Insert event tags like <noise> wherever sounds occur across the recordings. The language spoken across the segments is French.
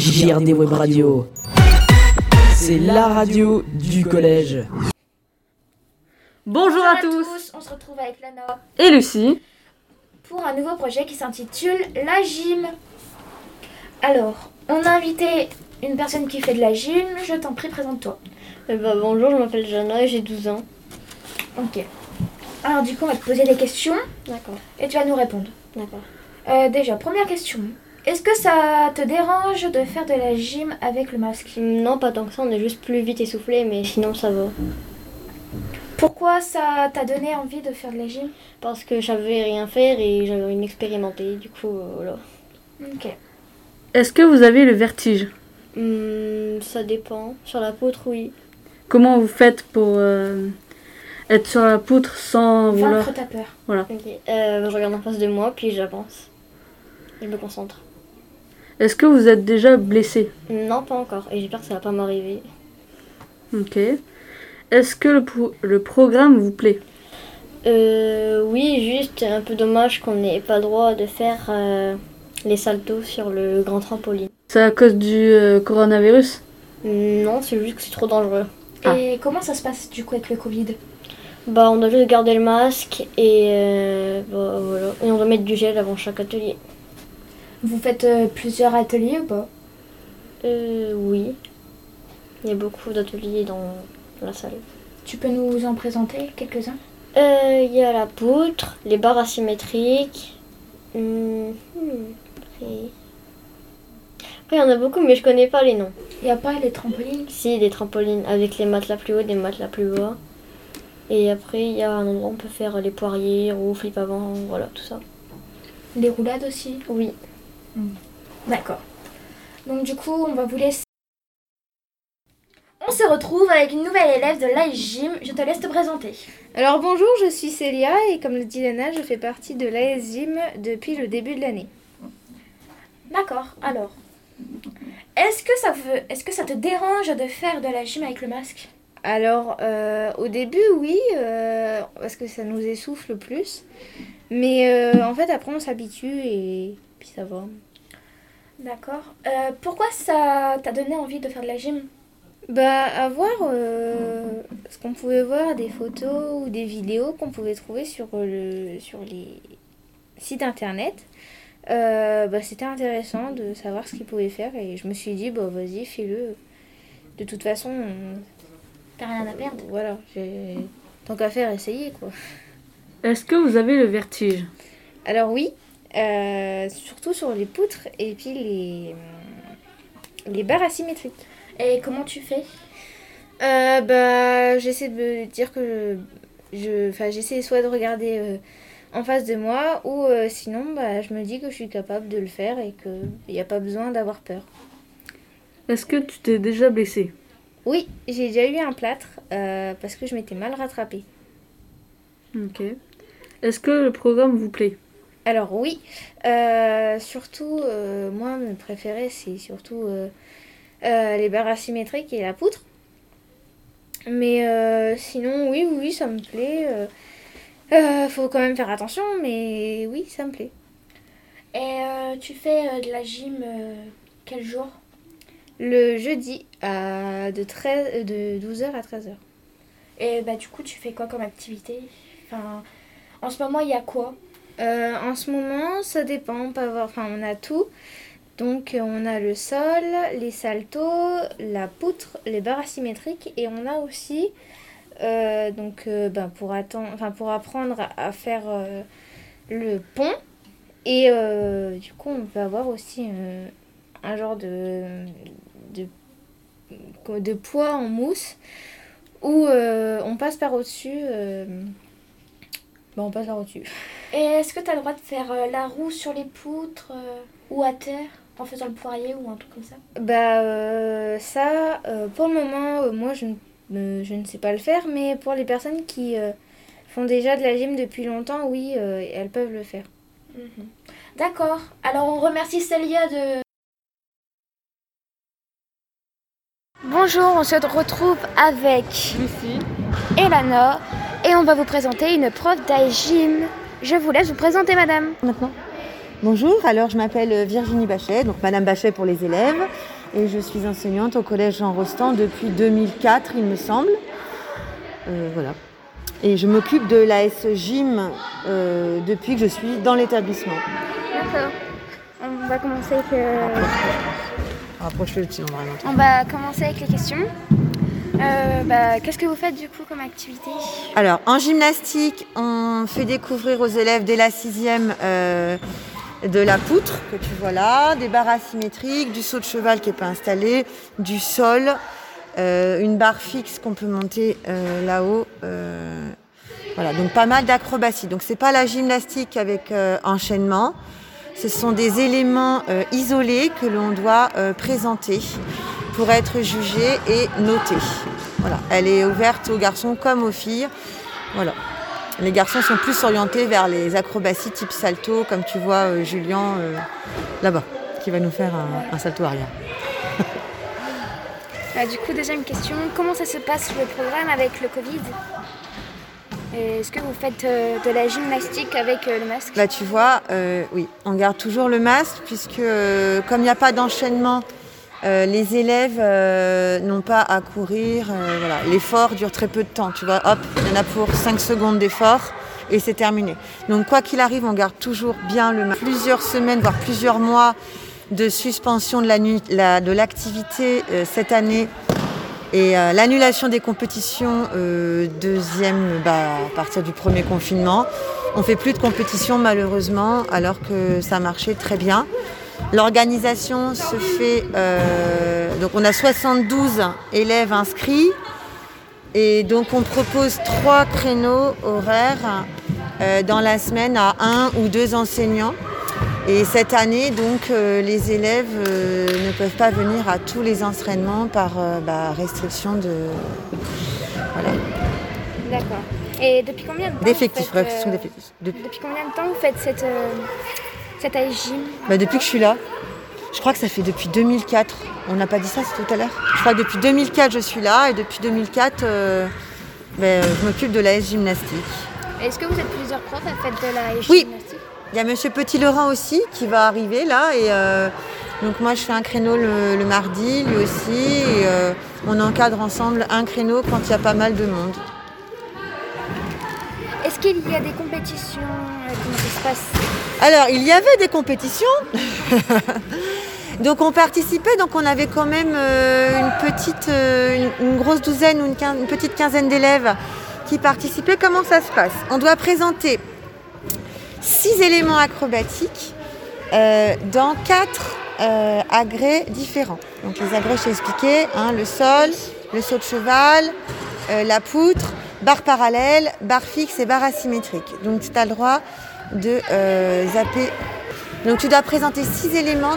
JRD Web Radio. C'est la radio du collège. Bonjour à tous on se retrouve avec Lana et Lucie. pour un nouveau projet qui s'intitule La Gym. Alors, on a invité une personne qui fait de la gym, je t'en prie, présente-toi. Eh ben, bonjour, je m'appelle Jana et j'ai 12 ans. Ok. Alors du coup, on va te poser des questions D'accord, et tu vas nous répondre. d'accord. Euh, déjà, première question. Est-ce que ça te dérange de faire de la gym avec le masque Non, pas tant que ça, on est juste plus vite essoufflé, mais sinon ça va. Pourquoi ça t'a donné envie de faire de la gym Parce que je savais rien faire et j'avais envie d'expérimenter, du coup, euh, voilà. Ok. Est-ce que vous avez le vertige Hmm, ça dépend. Sur la poutre, oui. Comment vous faites pour euh, être sur la poutre sans vouloir Vaincre ta peur. Ok. Euh, je regarde en face de moi, puis j'avance. Je me concentre. Est-ce que vous êtes déjà blessé Non, pas encore, et j'espère que ça va pas m'arriver. Ok. Est-ce que le, pro- le programme vous plaît Euh, oui, juste un peu dommage qu'on n'ait pas le droit de faire euh, les saltos sur le grand trampoline. C'est à cause du euh, coronavirus Non, c'est juste que c'est trop dangereux. Ah. Et comment ça se passe du coup avec le Covid? Bah, on doit juste garder le masque et euh, bah, voilà. Et on doit mettre du gel avant chaque atelier. Vous faites euh, plusieurs ateliers ou pas? Euh, oui. Il y a beaucoup d'ateliers dans la salle. Tu peux nous en présenter quelques-uns? Euh, Il y a la poutre, les barres asymétriques. Hmm, après... Après, il y en a beaucoup, mais je connais pas les noms. Il n'y a pas les trampolines? Si, des trampolines avec les matelas plus hauts, des matelas plus bas. Et après, il y a un endroit où on peut faire les poiriers, roues, flip avant, voilà, tout ça. Les roulades aussi? Oui. D'accord. Donc du coup, on va vous laisser. On se retrouve avec une nouvelle élève de l'AS Gym. Je te laisse te présenter. Alors bonjour, je suis Célia et comme le dit Lana, je fais partie de l'AS Gym depuis le début de l'année. D'accord. Alors, est-ce que ça veut, est-ce que ça te dérange de faire de la gym avec le masque? Alors euh, au début oui, euh, parce que ça nous essouffle plus. Mais euh, en fait après on s'habitue et puis ça va. D'accord. Euh, pourquoi ça t'a donné envie de faire de la gym? Bah à voir euh, ce qu'on pouvait voir des photos ou des vidéos qu'on pouvait trouver sur, le, sur les sites internet. Euh, bah, c'était intéressant de savoir ce qu'ils pouvaient faire et je me suis dit bah vas-y fais-le. De toute façon, on- T'as rien à perdre. voilà, j'ai tant qu'à faire essayer quoi. Est-ce que vous avez le vertige? Alors oui, euh, surtout sur les poutres et puis les, les barres asymétriques. Et comment tu fais? Euh, bah, j'essaie de me dire que je, j'essaie soit de regarder euh, en face de moi ou euh, sinon, bah, je me dis que je suis capable de le faire et qu'il n'y a pas besoin d'avoir peur. Est-ce que tu t'es déjà blessé? Oui, j'ai déjà eu un plâtre euh, parce que je m'étais mal rattrapée. Ok. Est-ce que le programme vous plaît? Alors oui, euh, surtout, euh, moi, mes préférés, c'est surtout euh, les barres asymétriques et la poutre. Mais sinon, oui, oui, ça me plaît. faut quand même faire attention, mais oui, ça me plaît. Et tu fais de la gym quel jour? Le jeudi, à de, 13, euh, de 12h à 13h. Et bah du coup, tu fais quoi comme activité? Enfin, en ce moment, il y a quoi? Euh, en ce moment, ça dépend. On peut avoir, enfin, on a tout. Donc, euh, on a le sol, les saltos, la poutre, les barres asymétriques, et on a aussi, euh, donc, ben, pour, pour apprendre à, faire le pont. Et du coup, on peut avoir aussi un genre de, de, de poids en mousse où on passe par au-dessus. Ben, on passe par au-dessus. Et est-ce que tu as le droit de faire euh, la roue sur les poutres euh, ou à terre en faisant le poirier ou un truc comme ça? Bah euh, ça, euh, pour le moment, euh, moi je ne, euh, je ne sais pas le faire, mais pour les personnes qui euh, font déjà de la gym depuis longtemps, oui, euh, elles peuvent le faire. D'accord. Alors on remercie Célia de... Bonjour, on se retrouve avec Lucie. Elana et on va vous présenter une prof d'AS Gym. Je vous laisse vous présenter madame. Maintenant Bonjour, alors je m'appelle Virginie Bachet, donc Madame Bachet pour les élèves, et je suis enseignante au collège Jean Rostand depuis 2004, il me semble. Euh, voilà. Et je m'occupe de l'AS Gym euh, depuis que je suis dans l'établissement. D'accord. On va commencer avec, euh, le petit on va commencer avec les questions. Euh, bah, Qu'est-ce que vous faites du coup comme activité? Alors, en gymnastique, on fait découvrir aux élèves dès la sixième euh, de la poutre que tu vois là, des barres asymétriques, du saut de cheval qui n'est pas installé, du sol, euh, une barre fixe qu'on peut monter là-haut. voilà, donc pas mal d'acrobatie. Donc c'est pas la gymnastique avec enchaînement. Ce sont des éléments isolés que l'on doit présenter pour être jugé et noté. Voilà, elle est ouverte aux garçons comme aux filles. Voilà. Les garçons sont plus orientés vers les acrobaties type salto, comme tu vois euh, Julien euh, là-bas, qui va nous faire un, un salto arrière. Bah, <laughs> Du coup, deuxième question. Comment ça se passe le programme avec le Covid? Est-ce que vous faites euh, de la gymnastique avec euh, le masque? Là, tu vois, euh, oui, on garde toujours le masque, puisque comme il n'y a pas d'enchaînement, euh, les élèves euh, n'ont pas à courir. euh. L'effort dure très peu de temps. Tu vois, hop, il y en a pour 5 secondes d'effort et c'est terminé. Donc, quoi qu'il arrive, on garde toujours bien le masque. Plusieurs semaines, voire plusieurs mois de suspension de l'activité cette année et l'annulation des compétitions, deuxième, bah, à partir du premier confinement. On fait plus de compétitions malheureusement, alors que ça marchait très bien. L'organisation se fait, euh, donc on a 72 élèves inscrits, et donc on propose trois créneaux horaires euh, dans la semaine à un ou deux enseignants. Et cette année, donc, euh, les élèves euh, ne peuvent pas venir à tous les entraînements par euh, bah, restriction de voilà, D'accord. Et depuis combien de temps d'effectifs. restriction d'effectifs. Depuis, Depuis combien de temps vous faites cette, cette AS gym bah, depuis que je suis là, je crois que ça fait depuis 2004. On n'a pas dit ça c'est tout à l'heure. Je crois que depuis 2004 je suis là et depuis 2004 euh, ben, je m'occupe de la S gymnastique. Est-ce que vous êtes plusieurs profs à faire de la Oui. gymnastique Il y a Monsieur Petit-Laurent aussi qui va arriver là et euh, donc moi je fais un créneau le, le mardi, lui aussi et euh, on encadre ensemble un créneau quand il y a pas mal de monde. Est-ce qu'il y a des compétitions euh, Comment ça se passe? Alors il y avait des compétitions, <laughs> donc on participait, donc on avait quand même euh, une petite, euh, une, grosse douzaine ou une, petite quinzaine d'élèves qui participaient. Comment ça se passe? On doit présenter six éléments acrobatiques euh, dans quatre agrès différents. Donc les agrès, je t'ai expliqué, hein, le sol, le saut de cheval, la poutre, barre parallèle, barre fixe et barre asymétrique. Donc tu as le droit de euh, zapper. Donc tu dois présenter six éléments.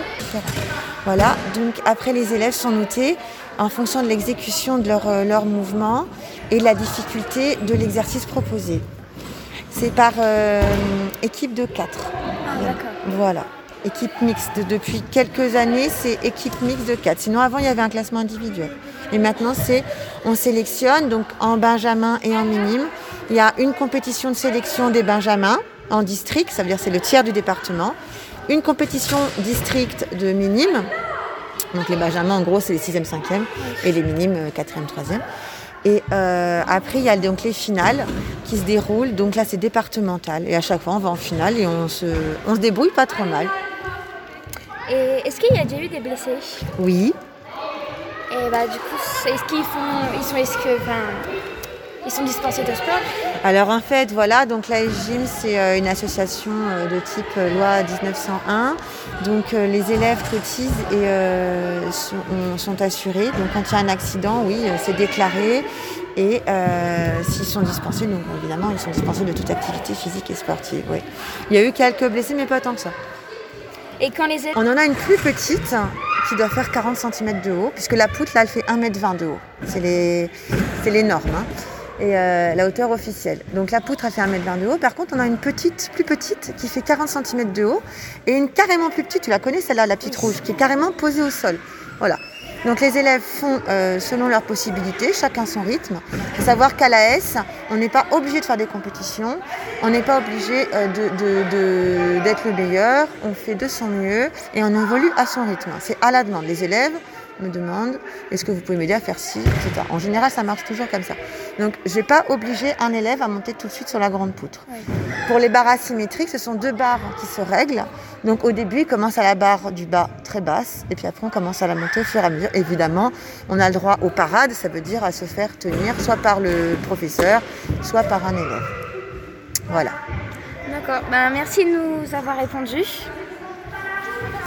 Voilà, donc après les élèves sont notés en fonction de l'exécution de leur, euh, leur mouvement et de la difficulté de l'exercice proposé. C'est par euh, équipe de quatre. Ah, d'accord. Voilà. Équipe mixte. Depuis quelques années, c'est équipe mixte de 4. Sinon, avant, il y avait un classement individuel. Et maintenant, c'est on sélectionne, donc en benjamin et en minime. Il y a une compétition de sélection des benjamins en district, ça veut dire c'est le tiers du département. Une compétition district de minime. Donc les benjamins, en gros, c'est les 6e, 5e. Et les minimes, euh, 4e, 3e. Et euh, après, il y a donc les finales qui se déroulent. Donc là, c'est départemental. Et à chaque fois, on va en finale et on se, on se débrouille pas trop mal. Et est-ce qu'il y a déjà eu des blessés? Oui. Et bah du coup, est-ce qu'ils font, ils sont, est-ce que, enfin, ils sont dispensés de sport Alors en fait, voilà, donc la Gym, c'est euh, une association euh, de type euh, loi 1901. Donc les élèves cotisent et euh, sont, on- sont assurés. Donc quand il y a un accident, oui, c'est déclaré. Et euh, s'ils sont dispensés, donc évidemment, ils sont dispensés de toute activité physique et sportive. Oui. Il y a eu quelques blessés, mais pas tant que ça. Et quand les élèves, On en a une plus petite qui doit faire 40 cm de haut, puisque la poutre, là, elle fait 1m20 de haut. C'est les, c'est les normes. hein. Et euh, la hauteur officielle. Donc la poutre, elle fait 1m20 de haut. Par contre, on a une petite, plus petite, qui fait 40 cm de haut. Et une carrément plus petite, tu la connais celle-là, la petite rouge, qui est carrément posée au sol. Voilà. Donc les élèves font euh, selon leurs possibilités, chacun son rythme. Il faut savoir qu'à l'AS, on n'est pas obligé de faire des compétitions, on n'est pas obligé euh, de- d'être le meilleur, on fait de son mieux et on évolue à son rythme. C'est à la demande. Les élèves me demandent est-ce que vous pouvez m'aider à faire ci, etc. En général, ça marche toujours comme ça. Donc je vais pas obliger un élève à monter tout de suite sur la grande poutre. Pour les barres asymétriques, ce sont deux barres qui se règlent. Donc au début, il commence à la barre du bas très basse, et puis après on commence à la monter au fur et à mesure. Évidemment, on a le droit aux parades, ça veut dire à se faire tenir soit par le professeur, soit par un élève. Voilà. D'accord. Ben, merci de nous avoir répondu.